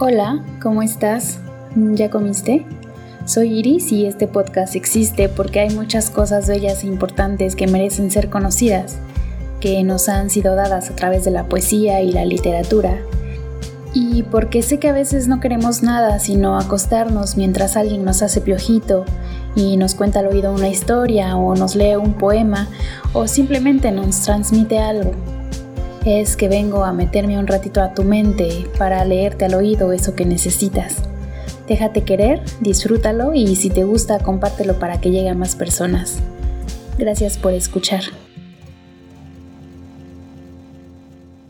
Hola, ¿cómo estás? ¿Ya comiste? Soy Iris y este podcast existe porque hay muchas cosas bellas e importantes que merecen ser conocidas, que nos han sido dadas a través de la poesía y la literatura. Y porque sé que a veces no queremos nada sino acostarnos mientras alguien nos hace piojito y nos cuenta al oído una historia o nos lee un poema o simplemente nos transmite algo es que vengo a meterme un ratito a tu mente para leerte al oído eso que necesitas. Déjate querer, disfrútalo y si te gusta compártelo para que llegue a más personas. Gracias por escuchar.